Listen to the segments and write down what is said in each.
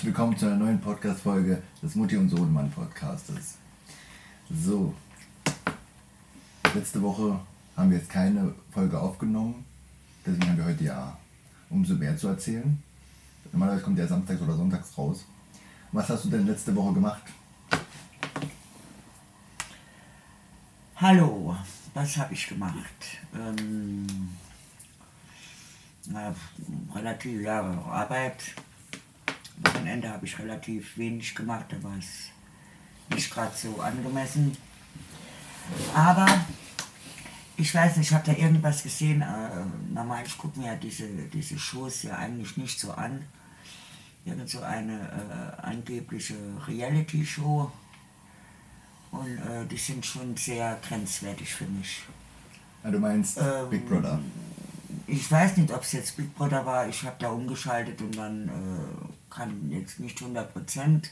herzlich willkommen zu einer neuen Podcast-Folge des Mutti und Sohnemann Podcastes. So, letzte Woche haben wir jetzt keine Folge aufgenommen, deswegen haben wir heute ja umso mehr zu erzählen. Normalerweise kommt der samstags oder sonntags raus. Was hast du denn letzte Woche gemacht? Hallo, was habe ich gemacht? Ähm, na, relativ, ja, Arbeit. Wochenende habe ich relativ wenig gemacht, da war es nicht gerade so angemessen. Aber ich weiß nicht, ich habe da irgendwas gesehen. Äh, normal, ich gucke mir ja diese, diese Shows ja eigentlich nicht so an. Irgend so eine äh, angebliche Reality-Show. Und äh, die sind schon sehr grenzwertig für mich. Ja, du meinst Ähm, Big Brother. Ich weiß nicht, ob es jetzt Big Brother war. Ich habe da umgeschaltet und dann äh, kann jetzt nicht 100%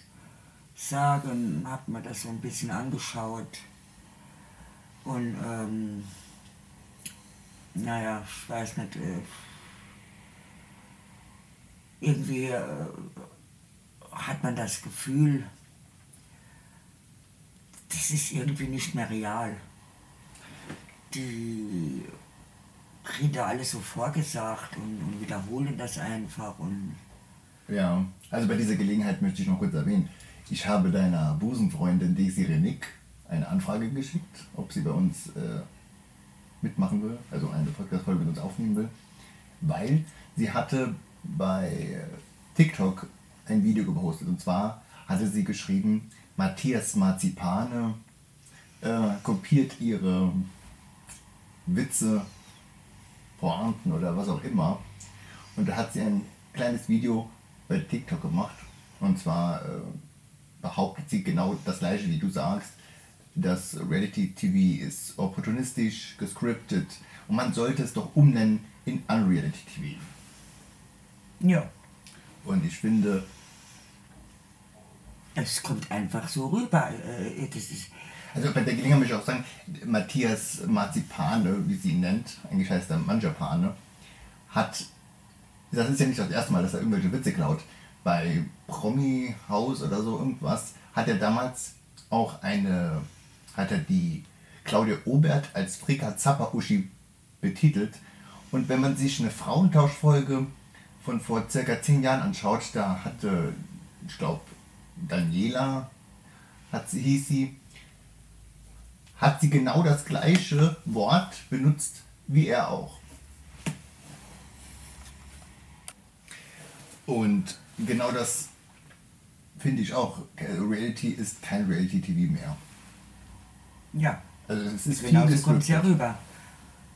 sagen. Habe mir das so ein bisschen angeschaut. Und ähm, naja, ich weiß nicht. Äh, irgendwie äh, hat man das Gefühl, das ist irgendwie nicht mehr real. Die kriegen da alles so vorgesagt und, und wiederholen das einfach und Ja, also bei dieser Gelegenheit möchte ich noch kurz erwähnen, ich habe deiner Busenfreundin Daisy Renick eine Anfrage geschickt, ob sie bei uns äh, mitmachen will, also eine Podcast-Folge mit uns aufnehmen will, weil sie hatte bei TikTok ein Video gepostet. Und zwar hatte sie geschrieben, Matthias Marzipane äh, kopiert ihre Witze, Pointen oder was auch immer. Und da hat sie ein kleines Video bei TikTok gemacht. Und zwar äh, behauptet sie genau das gleiche, wie du sagst. Das Reality TV ist opportunistisch, gescriptet und man sollte es doch umnennen in Unreality TV. ja, Und ich finde, es kommt einfach so rüber. Äh, das ist, also bei der Gelegenheit möchte ich auch sagen, Matthias Marzipane, wie sie ihn nennt, eigentlich heißt er Manjapane, hat, das ist ja nicht das erste Mal, dass er irgendwelche Witze klaut. Bei Promi House oder so irgendwas hat er damals auch eine, hat er die Claudia Obert als Frika Zappa Uschi betitelt. Und wenn man sich eine Frauentauschfolge von vor circa zehn Jahren anschaut, da hatte, ich glaube, Daniela, hat sie, hieß sie, hat sie genau das gleiche Wort benutzt wie er auch. Und genau das finde ich auch. Reality ist kein Reality TV mehr. ja, Also es ist genau so kommt es ja rüber.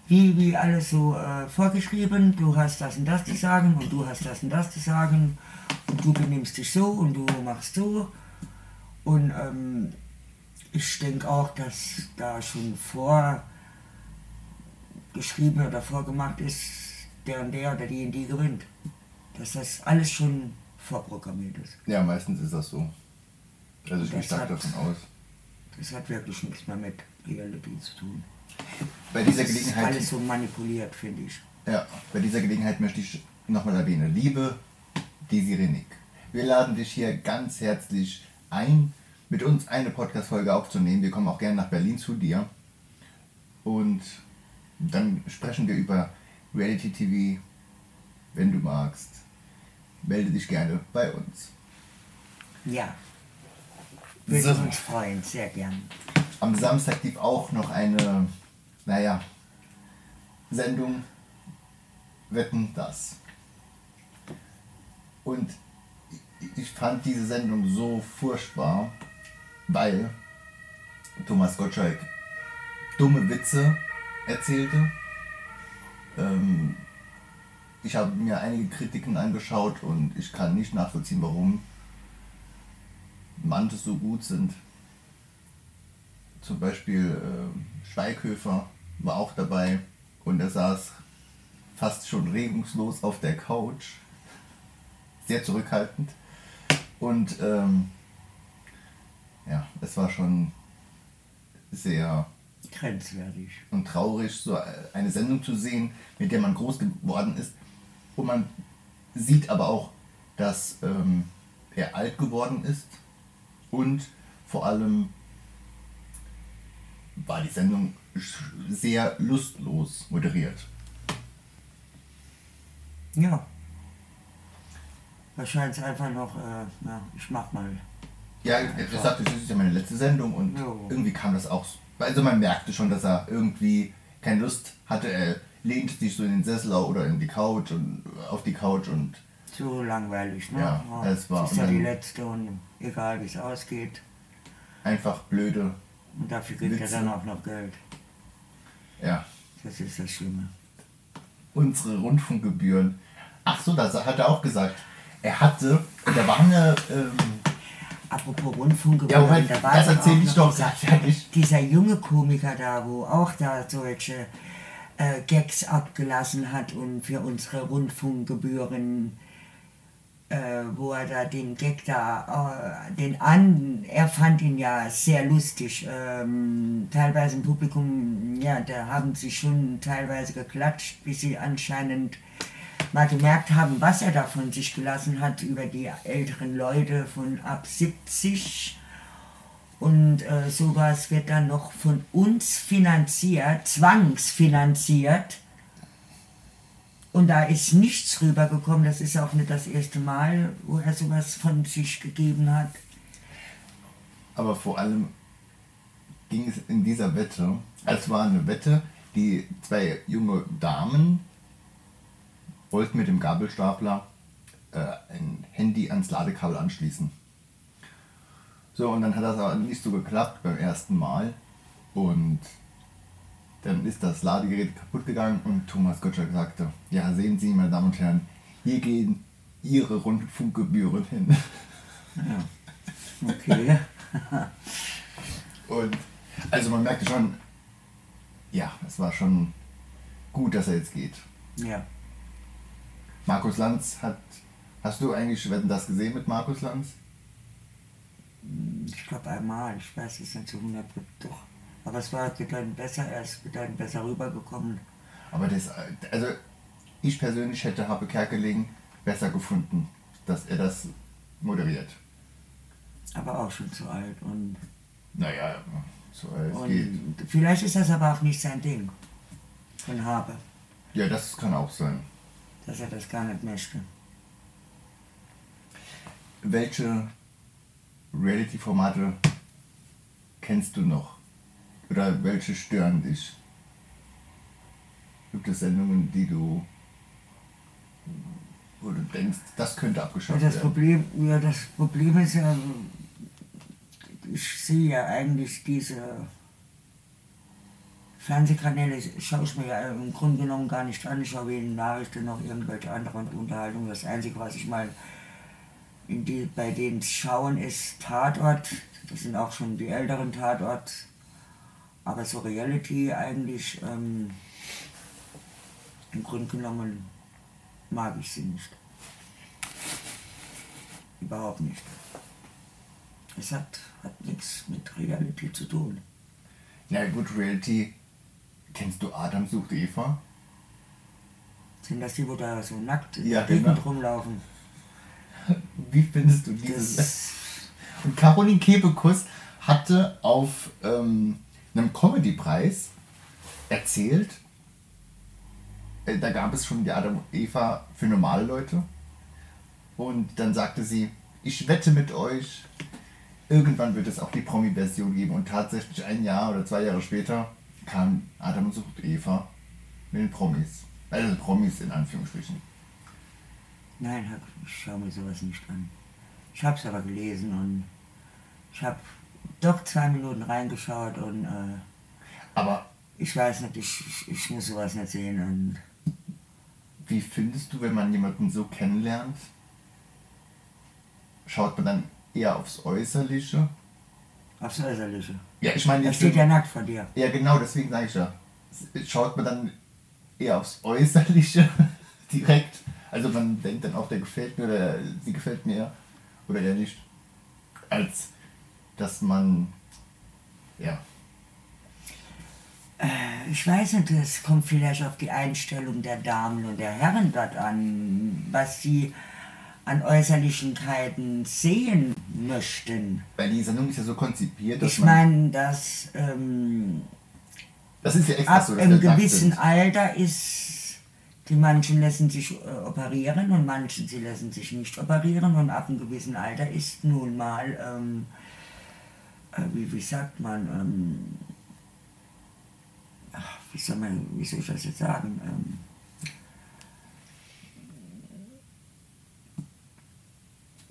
Wie, wie alles so äh, vorgeschrieben, du hast das und das zu sagen und du hast das und das zu sagen und du benimmst dich so und du machst so. Und ähm, ich denke auch, dass da schon vorgeschrieben oder vorgemacht ist, der und der oder die und die gewinnt. Dass das alles schon vorprogrammiert ist. Ja, meistens ist das so. Also ich stark davon aus. Das hat wirklich nichts mehr mit Reality zu tun. Bei dieser Das ist Gelegenheit. alles so manipuliert, finde ich. Ja, bei dieser Gelegenheit möchte ich nochmal erwähnen, liebe Desiree Nick, wir laden dich hier ganz herzlich ein, mit uns eine Podcast-Folge aufzunehmen. Wir kommen auch gerne nach Berlin zu dir. Und dann sprechen wir über Reality TV, wenn du magst. Melde dich gerne bei uns. Ja. Würde So. uns freuen, sehr gern. Am Samstag lief auch noch eine, naja, Sendung Wetten das. Und ich- ich fand diese Sendung so furchtbar, weil Thomas Gottschalk dumme Witze erzählte. Ähm, ich habe mir einige Kritiken angeschaut und ich kann nicht nachvollziehen, warum manche so gut sind. Zum Beispiel äh, Schweighöfer war auch dabei und er saß fast schon regungslos auf der Couch, sehr zurückhaltend. Und ähm, ja, es war schon sehr Grenzwertig. und traurig, so eine Sendung zu sehen, mit der man groß geworden ist. Und man sieht aber auch, dass ähm, er alt geworden ist und vor allem war die Sendung sehr lustlos moderiert. Ja. Wahrscheinlich einfach noch, äh, ja, ich mach mal. Ja, er sagte, das ist ja meine letzte Sendung und Jo. irgendwie kam das auch. Also man merkte schon, dass er irgendwie keine Lust hatte. Er lehnte sich so in den Sessel oder in die Couch und auf die Couch und So langweilig, ne? Ja, es war- Das ist ja die letzte und egal wie es ausgeht. einfach blöde. Und dafür kriegt er Witze. dann auch noch Geld. Ja, Das ist das Schlimme. unsere Rundfunkgebühren. Ach so, das hat er auch gesagt. Er hatte, da war eine, ähm, Apropos Rundfunk, Ja, Moment, da war das doch erzähl auch ich doch dieser, dieser junge Komiker da, wo auch da solche äh, Gags abgelassen hat und für unsere Rundfunkgebühren, äh, wo er da den Gag da, äh, den an, er fand ihn ja sehr lustig. Ähm, teilweise im Publikum, ja, da haben sie schon teilweise geklatscht, bis sie anscheinend mal gemerkt haben, was er da von sich gelassen hat über die älteren Leute von ab 70. Und äh, sowas wird dann noch von uns finanziert, zwangsfinanziert. Und da ist nichts rübergekommen. Das ist auch nicht das erste Mal, wo er sowas von sich gegeben hat. aber vor allem ging es in dieser Wette, es war eine Wette, die zwei junge Damen wollten mit dem Gabelstapler äh, ein Handy ans Ladekabel anschließen. So, und dann hat das aber nicht so geklappt beim ersten Mal. Und dann ist das Ladegerät kaputt gegangen und Thomas Gottschalk sagte, ja, sehen Sie, meine Damen und Herren, hier gehen Ihre Rundfunkgebühren hin. Okay. Und also man merkte schon, ja, es war schon gut, dass er jetzt geht. ja. Markus Lanz hat. Hast du eigentlich Wetten das gesehen mit Markus Lanz? Ich glaube einmal, ich weiß es nicht zu 100 doch. Aber es war bedeutend besser, er ist bedeutend besser rübergekommen. Aber das, also ich persönlich hätte Happe Kerkeling besser gefunden, dass er das moderiert. Aber auch schon zu alt. Und, Naja, es geht. und vielleicht ist das aber auch nicht sein Ding von Habe, Ja, das kann auch sein. dass er das gar nicht möchte. Welche Reality-Formate kennst du noch? Oder welche stören dich? Gibt es Sendungen, die du, wo du denkst, das könnte abgeschafft das, werden? Problem, ja, das Problem ist ja, ich sehe ja eigentlich diese Fernsehkanäle, schaue ich mir ja im Grunde genommen gar nicht an. Ich schaue weder Nachrichten noch irgendwelche anderen Unterhaltungen. Das Einzige, was ich mal die, bei denen schauen, ist Tatort. Das sind auch schon die älteren Tatort. Aber so Reality eigentlich, ähm, im Grunde genommen mag ich sie nicht. Überhaupt nicht. Es hat, hat nichts mit Reality zu tun. Na gut, Reality. Kennst du Adam sucht Eva? Sind das die, wo da so nackt in Ja, der Gegend genau. rumlaufen? Wie findest du dieses? Und Caroline Kebekus hatte auf ähm, einem Comedy-Preis erzählt, äh, da gab es schon die Adam und Eva für normale Leute. Und dann sagte sie, ich wette mit euch, irgendwann wird es auch die Promi-Version geben. Und tatsächlich ein Jahr oder zwei Jahre später kam Adam sucht Eva mit den Promis. Also Promis in Anführungsstrichen. Nein, ich schaue mir sowas nicht an. Ich habe es aber gelesen und ich habe doch zwei Minuten reingeschaut und äh, Aber ich weiß nicht, ich, ich, ich muss sowas nicht sehen. Und Wie findest du, wenn man jemanden so kennenlernt? Schaut man dann eher aufs Äußerliche? aufs Äußerliche. Ja, ich meine, Er steht ja nackt vor dir. ja genau, deswegen sage ich ja. Schaut man dann eher aufs Äußerliche direkt? Also man denkt dann auch, der gefällt mir oder sie gefällt mir oder er nicht. Als dass man, ja, Ich weiß nicht, es kommt vielleicht auf die Einstellung der Damen und der Herren dort an, was sie an Äußerlichkeiten sehen möchten. Weil die Sendung ist ja so konzipiert, dass Ich meine, dass ähm, das ist ja extra ab so, dass einem gewissen. Alter ist, die manchen lassen sich äh, operieren und manchen sie lassen sich nicht operieren und ab einem gewissen Alter ist nun mal, ähm, äh, wie, wie sagt man, ähm, ach, wie, soll man, wie soll ich das jetzt sagen? Ähm,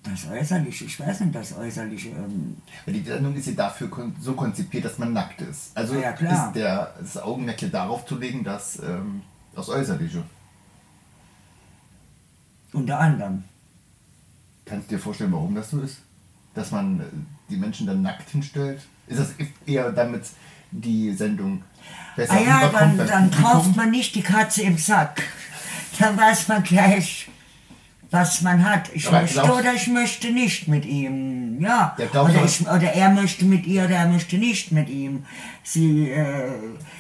das Äußerliche, ich weiß nicht, das Äußerliche, ähm, die Sendung ist ja dafür kon so konzipiert, dass man nackt ist. Also Ja, klar. ist der, das Augenmerk darauf zu legen, dass ähm, das Äußerliche. Unter anderem. Kannst du dir vorstellen, warum das so ist? Dass man äh, die Menschen dann nackt hinstellt? Ist das eher damit die Sendung besser Ah ja, dann, dann kauft man nicht die Katze im Sack. Dann weiß man gleich, was man hat. Ich Aber möchte glaubst- oder ich möchte nicht mit ihm. Ja. Ja, oder, ich, oder er möchte mit ihr oder er möchte nicht mit ihm. Sie, äh,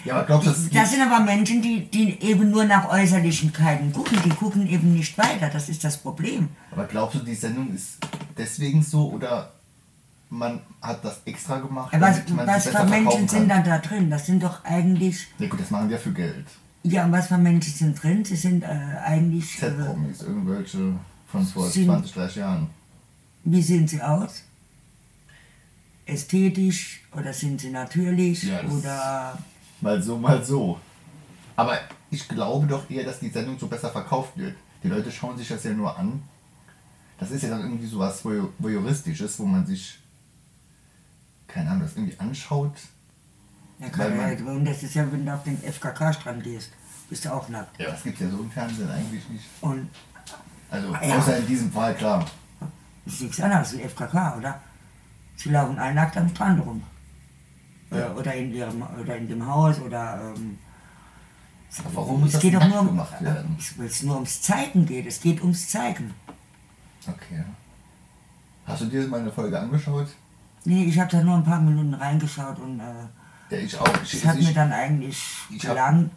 Ja, glaubst das das sind aber Menschen, die, die eben nur nach Äußerlichkeiten gucken. Die gucken eben nicht weiter. Das ist das Problem. Aber glaubst du, die Sendung ist deswegen so oder man hat das extra gemacht, Was, damit man was für Menschen sind dann da drin? Das sind doch eigentlich. Ja gut, das machen wir für Geld. Ja, und was für Menschen sind drin? Sie sind äh, eigentlich. Äh, Z-Promis, irgendwelche von vor Sind- 20, 30 Jahren. Wie sehen sie aus? Ästhetisch oder sind sie natürlich Ja, oder Mal so, mal so. Aber ich glaube doch eher, dass die Sendung so besser verkauft wird. Die Leute schauen sich das ja nur an. Das ist ja dann irgendwie so was Voyeur- Voyeuristisches, wo man sich, keine Ahnung, das irgendwie anschaut. Ja, Weil kann, und das ist ja, wenn du auf den FKK-Strand gehst, bist du auch nackt. Ja, das gibt es ja so im Fernsehen eigentlich nicht. Und Also, Ja. außer in diesem Fall, klar. das ist nichts anderes wie FKK, oder? Sie laufen alle nackt am Strand rum. Ja. Oder in ihrem oder in dem Haus oder ähm, Aber warum muss es das geht nackt nur um, gemacht werden? weil es nur ums Zeigen geht. Es geht ums Zeigen. Okay. Hast du dir mal eine Folge angeschaut? Nee, ich habe da nur ein paar Minuten reingeschaut und äh, Ja, ich auch. Ich, das hat mir ich, dann eigentlich ich hab- gelangt.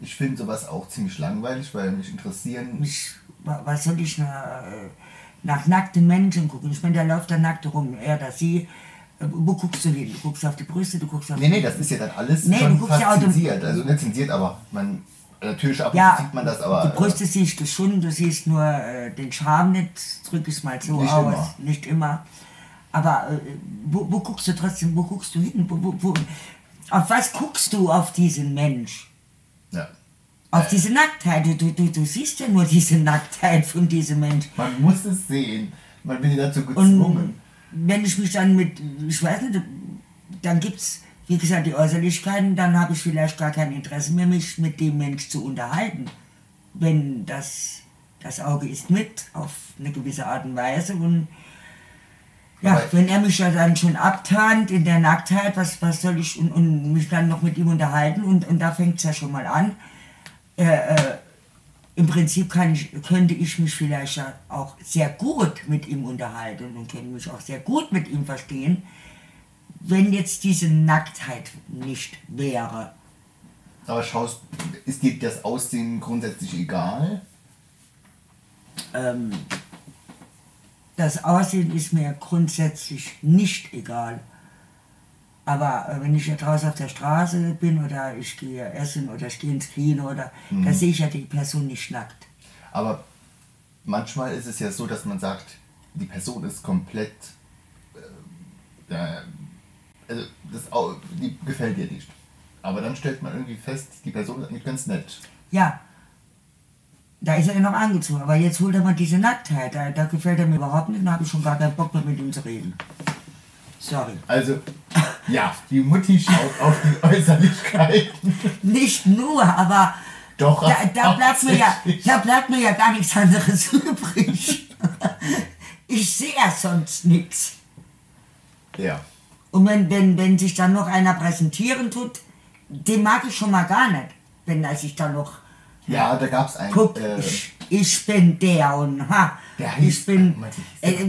ich finde sowas auch ziemlich langweilig, weil mich interessieren. mich, wa- was soll ich nach, äh, nach nackten Menschen gucken? Ich meine, der läuft da nackt rum, er oder sie. Äh, Wo guckst du hin? Du guckst auf die Brüste, du guckst auf Nee, nee, das ist ja dann alles Nee, schon du guckst fast ja zensiert. Also nicht zensiert, aber man natürlich ab Ja, sieht man das, aber die Brüste siehst du schon, du siehst nur äh, den Charme nicht, drück es mal so Nicht aus, immer. nicht immer. Aber äh, wo, wo guckst du trotzdem, wo guckst du hin? Wo, wo, auf was guckst du auf diesen Mensch? ja. Auf diese Nacktheit. Du, du, du, du siehst ja nur diese Nacktheit von diesem Mensch. Man muss es sehen. Man wird dazu Und gezwungen. wenn ich mich dann mit, ich weiß nicht, dann gibt es, wie gesagt, die Äußerlichkeiten, dann habe ich vielleicht gar kein Interesse mehr, mich mit dem Mensch zu unterhalten. Wenn das, das Auge ist mit, auf eine gewisse Art und Weise. Und ja, wenn er mich ja dann schon abtarnt in der Nacktheit, was, was soll ich, und, und mich dann noch mit ihm unterhalten, und, und da fängt es ja schon mal an. Äh, äh, im Prinzip kann ich, könnte ich mich vielleicht auch sehr gut mit ihm unterhalten und könnte mich auch sehr gut mit ihm verstehen, wenn jetzt diese Nacktheit nicht wäre. Aber schaust, ist dir das Aussehen grundsätzlich egal? Ähm, das Aussehen ist mir grundsätzlich nicht egal. Aber äh, wenn ich ja draußen auf der Straße bin oder ich gehe essen oder ich gehe ins Kino oder da sehe ich ja die Person nicht nackt. Aber manchmal ist es ja so, dass man sagt, die Person ist komplett. Äh, also das, die gefällt dir nicht. Aber dann stellt man irgendwie fest, die Person ist eigentlich ganz nett. Ja, da ist er ja noch angezogen, aber jetzt holt er mal diese Nacktheit, da, da gefällt er mir überhaupt nicht, da habe ich schon gar keinen Bock mehr mit ihm zu reden. Sorry. Also, ja, die Mutti schaut auf die Äußerlichkeiten. Nicht nur, aber Doch, da, da, bleibt mir ja, da bleibt mir ja gar nichts anderes übrig. Ich sehe ja sonst nichts. Ja. Und wenn, wenn, wenn sich dann noch einer präsentieren tut, den mag ich schon mal gar nicht. Wenn er sich dann noch Ja, da gab es einen. guck, äh, ich, ich bin der und ha, Der hieß- ich bin, äh,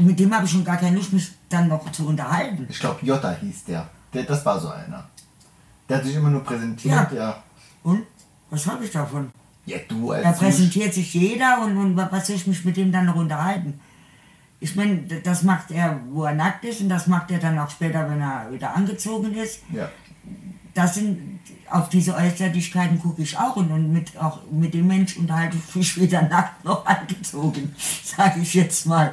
mit dem habe ich schon gar keine Lust, mich dann noch zu unterhalten. ich glaube, Jota hieß der. der. Das war so einer. Der hat sich immer nur präsentiert, ja. Und? Was habe ich davon? Ja, du als Da präsentiert sich jeder und, und was soll ich mich mit dem dann noch unterhalten? Ich meine, das macht er, wo er nackt ist und das macht er dann auch später, wenn er wieder angezogen ist. Ja. Das sind, auf diese Äußerlichkeiten gucke ich auch und, und mit, auch mit dem Mensch unterhalte ich mich weder nackt noch angezogen, sage ich jetzt mal.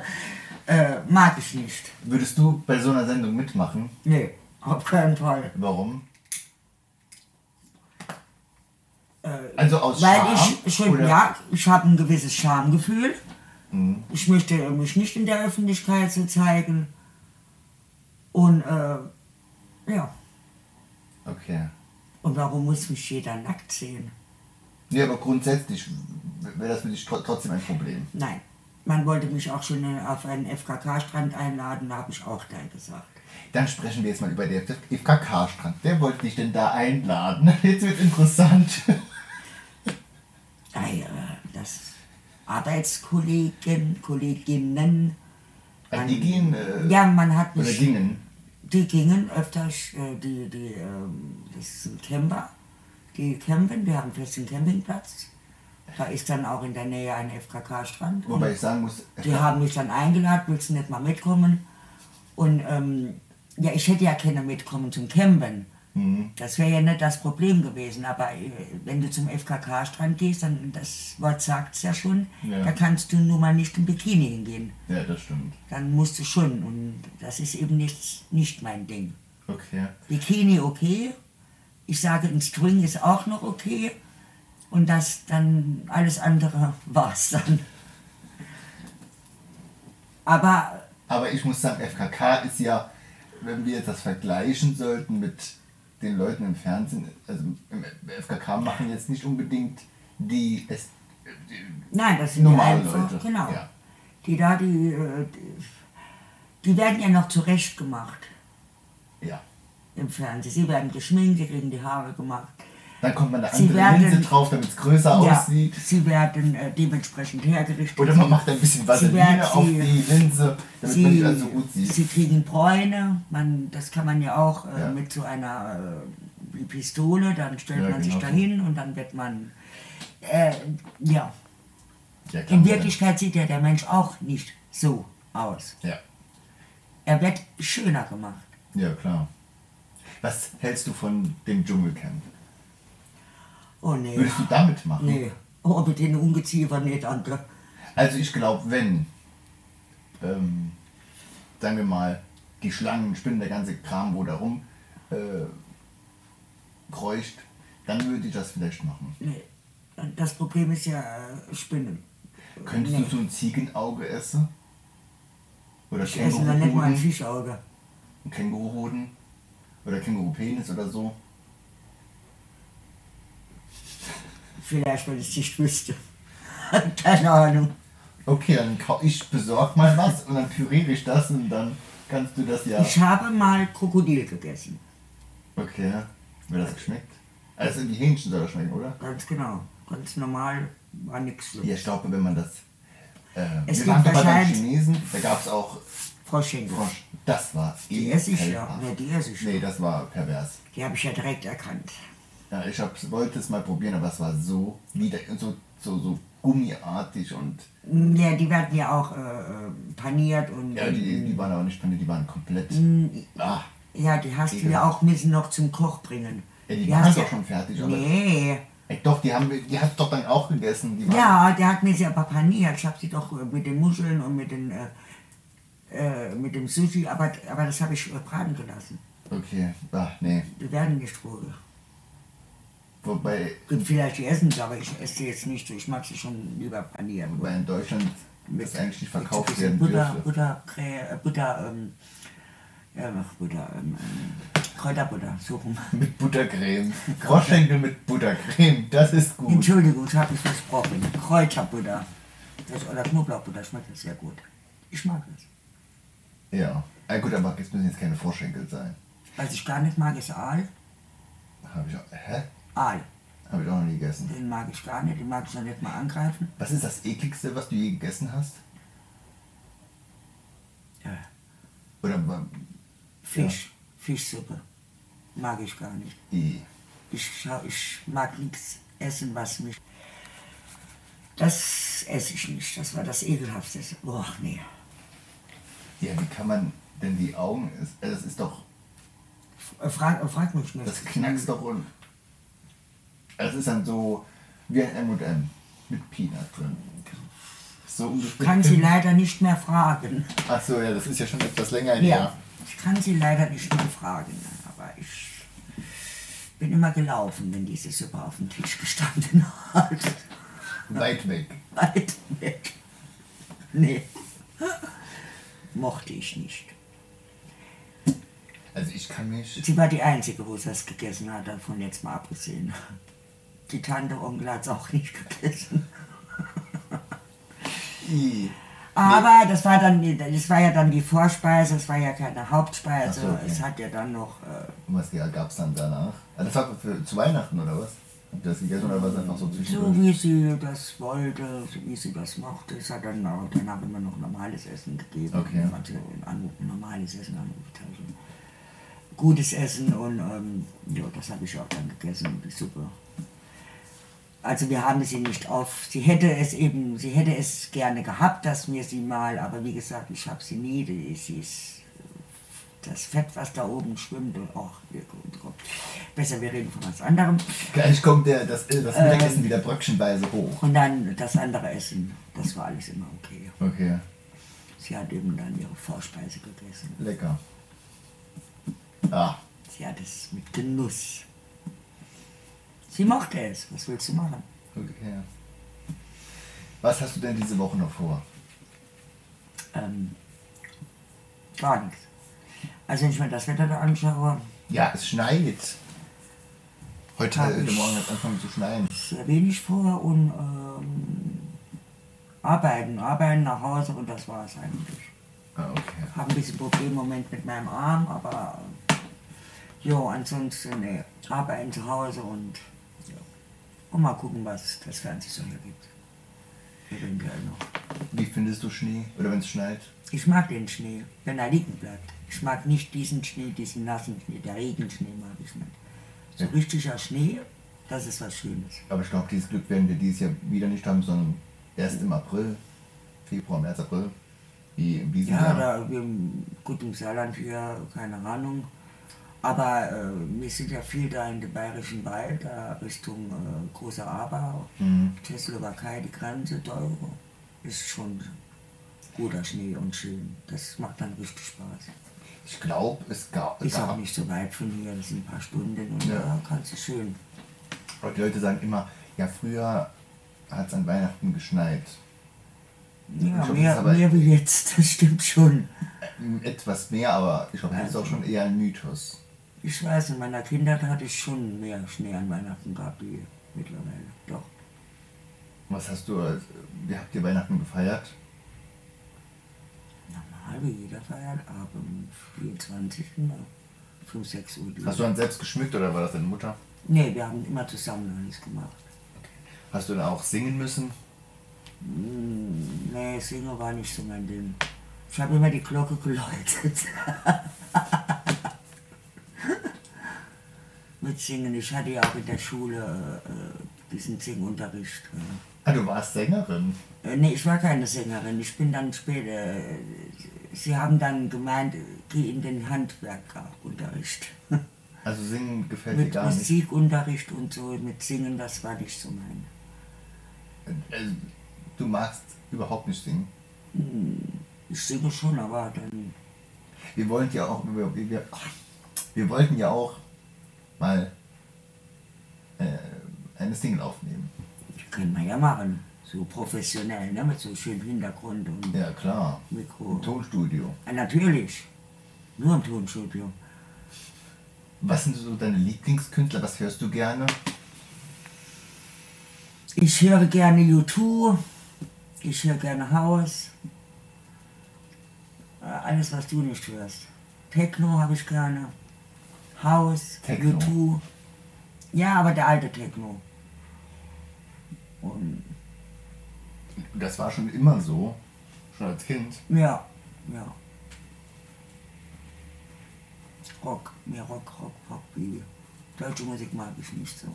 Äh, mag ich nicht. Würdest du bei so einer Sendung mitmachen? Nee, auf keinen Fall. Warum? also aus Weil Scham? ich schon, oder? ja, ich habe ein gewisses Schamgefühl. Mhm. Ich möchte mich nicht in der Öffentlichkeit so zeigen. Und äh, ja, Okay. und warum muss mich jeder nackt sehen? Nee, aber grundsätzlich wäre das für dich tro- trotzdem ein Problem. Nein. Man wollte mich auch schon äh, auf einen FKK-Strand einladen, da habe ich auch Nein gesagt. Dann sprechen wir jetzt mal über den FKK-Strand. Wer wollte dich denn da einladen? Jetzt wird interessant. Ja, ja, das Arbeitskollegen, Kolleginnen. Also die gehen. Äh, Ja, man hat Oder mich. gingen. Die gingen öfters, äh, die, die, ähm, das sind Camper, die campen, wir haben fest einen Campingplatz. Da ist dann auch in der Nähe ein FKK-Strand. Wobei ich sagen muss, Die haben mich dann eingeladen, willst du nicht mal mitkommen? Und ähm, ja, ich hätte ja keine mitkommen zum Campen. Mhm. Das wäre ja nicht das Problem gewesen. Aber äh, wenn du zum FKK-Strand gehst, dann, das Wort sagt es ja schon, Ja. da kannst du nun mal nicht im Bikini hingehen. Ja, das stimmt. Dann musst du schon. Und das ist eben nicht, nicht mein Ding. Okay. Bikini okay. Ich sage, ein String ist auch noch okay. Und das dann alles andere war's dann. Aber Aber ich muss sagen, FKK ist ja, wenn wir das vergleichen sollten mit den Leuten im Fernsehen, also im FKK machen jetzt nicht unbedingt die, es, die nein, das sind normalen die einfach, Leute. genau. Ja. Die da, die, äh, die, die werden ja noch zurecht gemacht ja. im Fernsehen. Sie werden geschminkt, sie kriegen die Haare gemacht. Dann kommt man eine andere werden- Linse drauf, damit es größer Ja, aussieht. sie werden äh, dementsprechend hergerichtet. Oder man macht ein bisschen Sie Vaseline werden- auf sie- die Linse, damit man Sie, nicht alles so gut sieht. sie kriegen Bräune, man, das kann man ja auch äh, Ja. mit so einer äh, Pistole, dann stellt Ja, man sich genau so. dahin und dann wird man, äh, ja, in Wirklichkeit sieht ja der Mensch auch nicht so aus. Ja. Er wird schöner gemacht. ja, klar. Was hältst du von dem Dschungelcamp? Oh nee, Würdest du damit machen? nee, oh mit den Ungeziefer, nee, danke. Also ich glaube, wenn, ähm, sagen wir mal, die Schlangen, Spinnen, der ganze Kram, wo da rum äh, kreucht, dann würde ich das vielleicht machen. Nee. Das Problem ist ja äh, Spinnen. Könntest Nee. du so ein Ziegenauge essen? Oder Ich esse dann nicht mal ein? Fischauge. Ein Känguruhoden? Oder Kängurupenis oder so? Vielleicht, wenn ich es nicht wüsste. Keine Ahnung. Okay, dann ich besorg mal was und dann püriere ich das und dann kannst du das ja. Ich habe mal Krokodil gegessen. Okay, mir das geschmeckt. Also die Hähnchen soll das schmecken, oder? Ganz genau. Ganz normal war nichts Ja, Schlimmes. ich glaube, wenn man das. Äh, Es wir waren doch bei den Chinesen, da gab es auch Frau Schenkel. Frosch. Das war Die esse ich ja. Nee, die esse ich Nee, ja. das war pervers. Die habe ich ja direkt erkannt. Ja, ich hab, wollte es mal probieren, aber es war so wieder so, so, so gummiartig und Ja, die werden ja auch äh, äh, paniert und. ja, die, die waren aber nicht paniert, die waren komplett. Mm, Ah, Ja, die hast du ja auch müssen noch zum Koch bringen. ja, die Die waren hast doch schon fertig, aber. Nee. Ey, doch, die haben die hat doch dann auch gegessen. Die waren, Ja, der hat mir sie aber paniert. Ich habe sie doch äh, mit den Muscheln und mit den äh, äh, mit dem Sushi, aber, aber das habe ich braten gelassen. Okay, ah, nee. Die werden nicht roh. Wobei, Gibt vielleicht die essen sie, aber ich esse sie jetzt nicht so. Ich mag sie schon lieber panieren. wobei in Deutschland das eigentlich nicht verkauft Mit werden Butter, dürfte. Butter, Crä- äh, Butter, ähm, ja, Butter, ähm, ähm, Kräuterbutter, so rum. Mit Buttercreme. Froschschenkel mit Buttercreme, das ist gut. Entschuldigung, ich habe mich versprochen. Kräuterbutter. Das, oder Knoblauchbutter schmeckt das sehr gut. Ich mag das. Ja. Ah, gut, aber es müssen jetzt keine Froschschenkel sein. Was ich gar nicht mag, ist Aal. Habe ich auch, hä? Aal. Habe ich auch noch nie gegessen. Den mag ich gar nicht, den mag ich noch nicht mal angreifen. Was ist das ekligste, was du je gegessen hast? Ja. Oder Fisch, Fischsuppe. Mag ich gar nicht. i- Ich, schau- ich mag nichts essen, was mich Das esse ich nicht. Das war das ekelhaftste. Boah, nee. Ja, wie kann man denn die Augen. äh, Das ist doch. Äh, Frag, äh, frag mich nicht. Das knackst doch und. Es ist dann so wie ein MM mit Peanut drin. So ungefähr. Ich kann sie leider nicht mehr fragen. Achso, ja, das ist ja schon etwas länger Ja. her. Ich kann sie leider nicht mehr fragen. Aber ich bin immer gelaufen, wenn diese Suppe auf dem Tisch gestanden hat. Weit weg. Weit weg. Nee. Mochte ich nicht. Also ich kann mich. Sie war die Einzige, wo sie das gegessen hat, davon jetzt mal abgesehen. Die Tante Onkel hat es auch nicht gegessen. I. Aber das war dann, das war ja dann die Vorspeise, das war ja keine Hauptspeise. So, okay. Es hat ja dann noch, äh, Und was gab es dann danach? Ah, das war für, zu Weihnachten oder was? Habt ihr das gegessen oder war es einfach so so wie sie das wollte, so wie sie das mochte. Es hat dann auch danach immer noch normales Essen gegeben. Okay. Also ein normales Essen, anruft, also gutes Essen und ähm, ja, das habe ich auch dann gegessen, die Suppe. Also wir haben sie nicht auf, sie hätte es eben, sie hätte es gerne gehabt, dass wir sie mal, aber wie gesagt, ich habe sie nie, die, sie ist das Fett, was da oben schwimmt und auch, besser wir reden von was anderem. Gleich kommt der, das, das Ähm. Mittagessen wieder bröckchenweise hoch. Und dann das andere Essen, das war alles immer okay. Okay, Sie hat eben dann ihre Vorspeise gegessen. lecker. Ah, Sie hat es mit Genuss. Sie mochte es, was willst du machen? okay. Was hast du denn diese Woche noch vor? Ähm, gar nichts. Also wenn ich mir das Wetter da anschaue, Ja, es schneit. Heute, Hab heute ich- Morgen hat es angefangen zu schneien. sehr wenig vor und ähm, arbeiten, arbeiten nach Hause und das war es eigentlich. Ah, okay. Habe ein bisschen Problem im Moment mit meinem Arm, aber jo, ansonsten nee, arbeiten zu Hause und. Und mal gucken, was das Fernsehen so noch. Wie findest du Schnee? Oder wenn es schneit? Ich mag den Schnee, wenn er liegen bleibt. Ich mag nicht diesen Schnee, diesen nassen Schnee, der Regenschnee mag ich nicht. So Ja. richtiger Schnee, das ist was Schönes. Aber ich glaube, dieses Glück werden wir dieses Jahr wieder nicht haben, sondern erst im April, Februar, März, April. Wie in diesem Ja, Jahr. da, wir, gut im Saarland hier, keine Ahnung. Aber äh, wir sind ja viel da in dem bayerischen Wald, da Richtung äh, Großer Aber, Mhm. Tschechoslowakei, die Grenze, da ist schon guter Schnee und schön. Das macht dann richtig Spaß. Ich glaube, es gab. Ist auch nicht so weit von hier, das sind ein paar Stunden und Ja. kannst du schön. aber die Leute sagen immer, ja, früher hat es an Weihnachten geschneit. Ja, glaub, mehr, mehr wie jetzt, das stimmt schon. Etwas mehr, aber ich glaube, das ist auch schon eher ein Mythos. Ich weiß, in meiner Kindheit hatte ich schon mehr Schnee an Weihnachten gehabt wie mittlerweile. Doch. Was hast du, als- wie habt ihr Weihnachten gefeiert? Normal, wie jeder feiert, ab um 24. um 5, 6 Uhr. Hast du dann selbst geschmückt oder war das deine Mutter? Nee, wir haben immer zusammen alles gemacht. Hast du dann auch singen müssen? Hm, Nee, Singen war nicht so mein Ding. Ich habe immer die Glocke geläutet. Mit Singen. Ich hatte ja auch in der Schule äh, diesen Singunterricht. Äh. Ah, du warst Sängerin. Äh, Nee, ich war keine Sängerin. Ich bin dann später. äh, Sie haben dann gemeint, äh, geh in den Handwerkerunterricht. Also singen gefällt dir mit gar nicht. Musikunterricht und so, mit Singen, das war nicht so mein. Also, du magst überhaupt nicht singen. Ich singe schon, aber dann. Wir wollten ja auch, wir, wir, wir wollten ja auch mal äh, eine Single aufnehmen. Können wir ja machen. So professionell, ne? mit so schönem Hintergrund und Ja, klar. Mikro. Im Tonstudio. Ah, natürlich. Nur im Tonstudio. Was sind so deine Lieblingskünstler? Was hörst du gerne? Ich höre gerne U2. Ich höre gerne House. Äh, Alles, was du nicht hörst. Techno habe ich gerne. House, Techno. U2. Ja, aber der alte Techno. Und Das war schon immer so. Schon als Kind. ja, ja. Rock, mehr Rock, Rock, Rock wie deutsche Musik mag ich nicht so.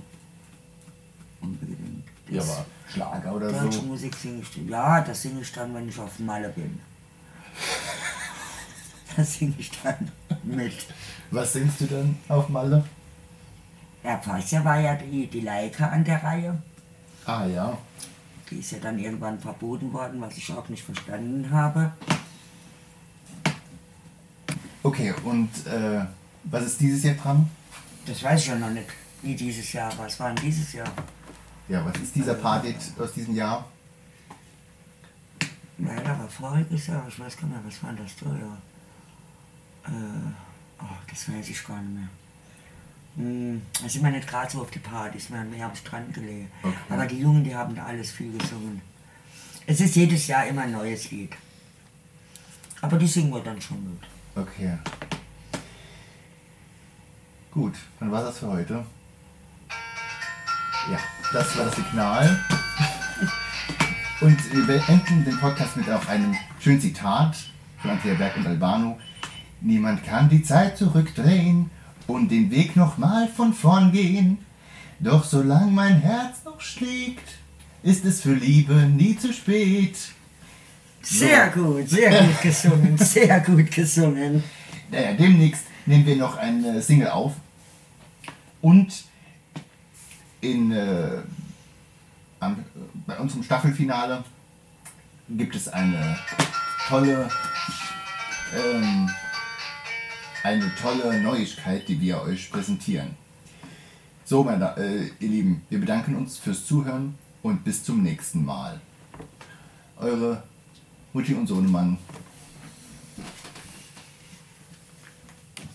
Unbedingt. Ja, aber Schlager oder Deutsche so. Musik singe ich. Ja, das singe ich dann, wenn ich auf Malle bin. Das singe ich dann mit. Was singst du dann auf Malle? Ja, vorher war ja die, die Leica an der Reihe. Ah ja. Die ist ja dann irgendwann verboten worden, was ich auch nicht verstanden habe. Okay, und äh, was ist dieses Jahr dran? Das weiß ich ja noch nicht, wie dieses Jahr. Was war denn dieses Jahr? Ja, was ist dieser Part aus diesem Jahr? Ja, da war voriges Jahr, ich weiß gar nicht mehr, was war denn das da, ja. Äh, oh, das weiß ich gar nicht mehr. Hm, da sind wir nicht gerade so auf die Partys, wir haben mehr am Strand gelegen. Okay. Aber die Jungen, die haben da alles viel gesungen. Es ist jedes Jahr immer ein neues Lied. Aber die singen wir dann schon mit. Okay. Gut, dann war das für heute. Ja, das war das Signal. Und wir beenden den Podcast mit auch einem schönen Zitat von Andrea Berg und Albano. Niemand kann die Zeit zurückdrehen und den Weg nochmal von vorn gehen. Doch solange mein Herz noch schlägt, ist es für Liebe nie zu spät. Sehr gut, sehr gut gesungen, sehr gut gesungen. Naja, demnächst nehmen wir noch eine Single auf. Und in, äh, am, bei unserem Staffelfinale gibt es eine tolle, ähm, eine tolle Neuigkeit, die wir euch präsentieren. So, meine, äh, ihr Lieben, wir bedanken uns fürs Zuhören und bis zum nächsten Mal. Eure Mutti und Sohnemann